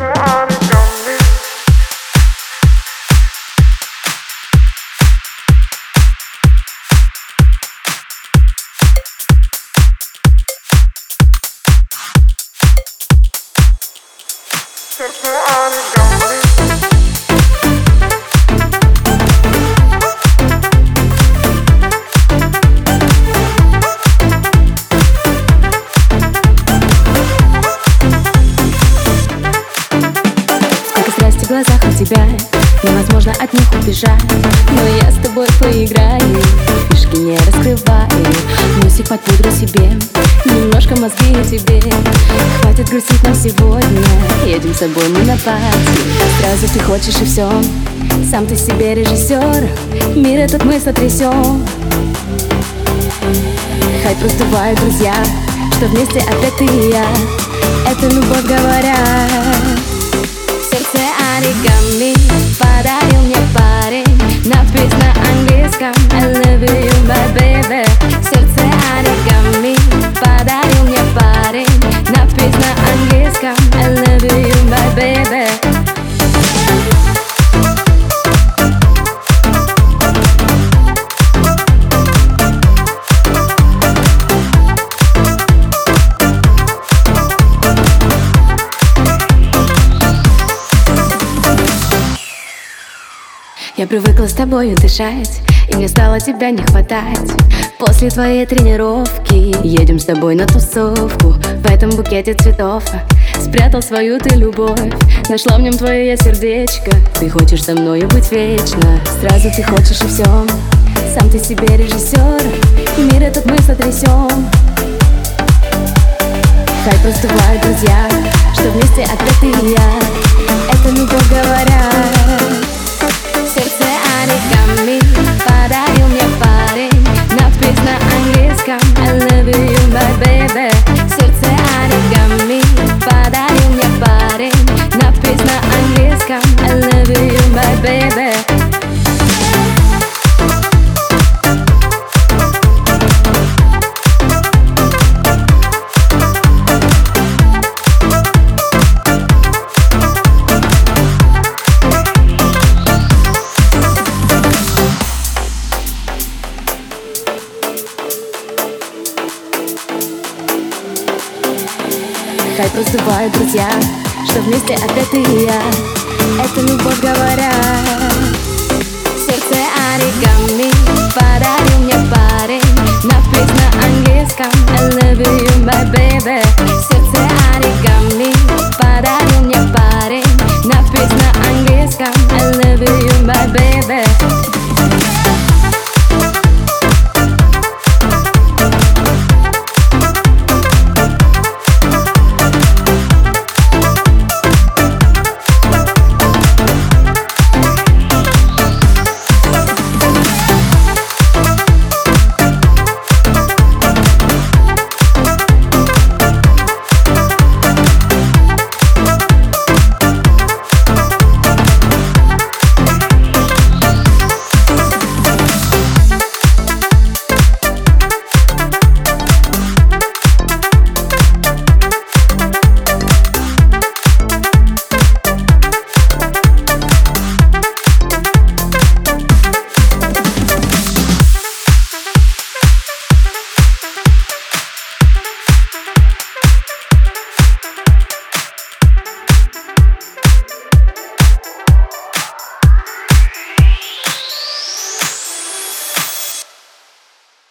Since we're on a глазах у тебя Невозможно от них убежать. Но я с тобой поиграю Фишки не раскрываю. Мусик под пудру себе Немножко мозги тебе. Хватит грустить нам сегодня Едем с собой мы на пати Сразу ты хочешь и все Сам ты себе режиссер Мир этот мы сотрясем Хай просто друзья Что вместе опять ты и я. Это любовь говорят оригами подарил Я привыкла с тобою дышать И мне стало тебя не хватать. После твоей тренировки Едем с тобой на тусовку. В этом букете цветов Спрятал свою ты любовь. Нашла в нем твое я сердечко. Ты хочешь со мною быть вечно? Сразу ты хочешь и все Сам ты себе режиссер Мир этот мы сотрясем Хай просто бывают друзья Что вместе опять и я. Это любовь говорят Хай просто бывают друзья Что вместе опять ты и я. Это любовь говорят Сердце оригами Подарил мне парень. Надпись на английском I love you, my baby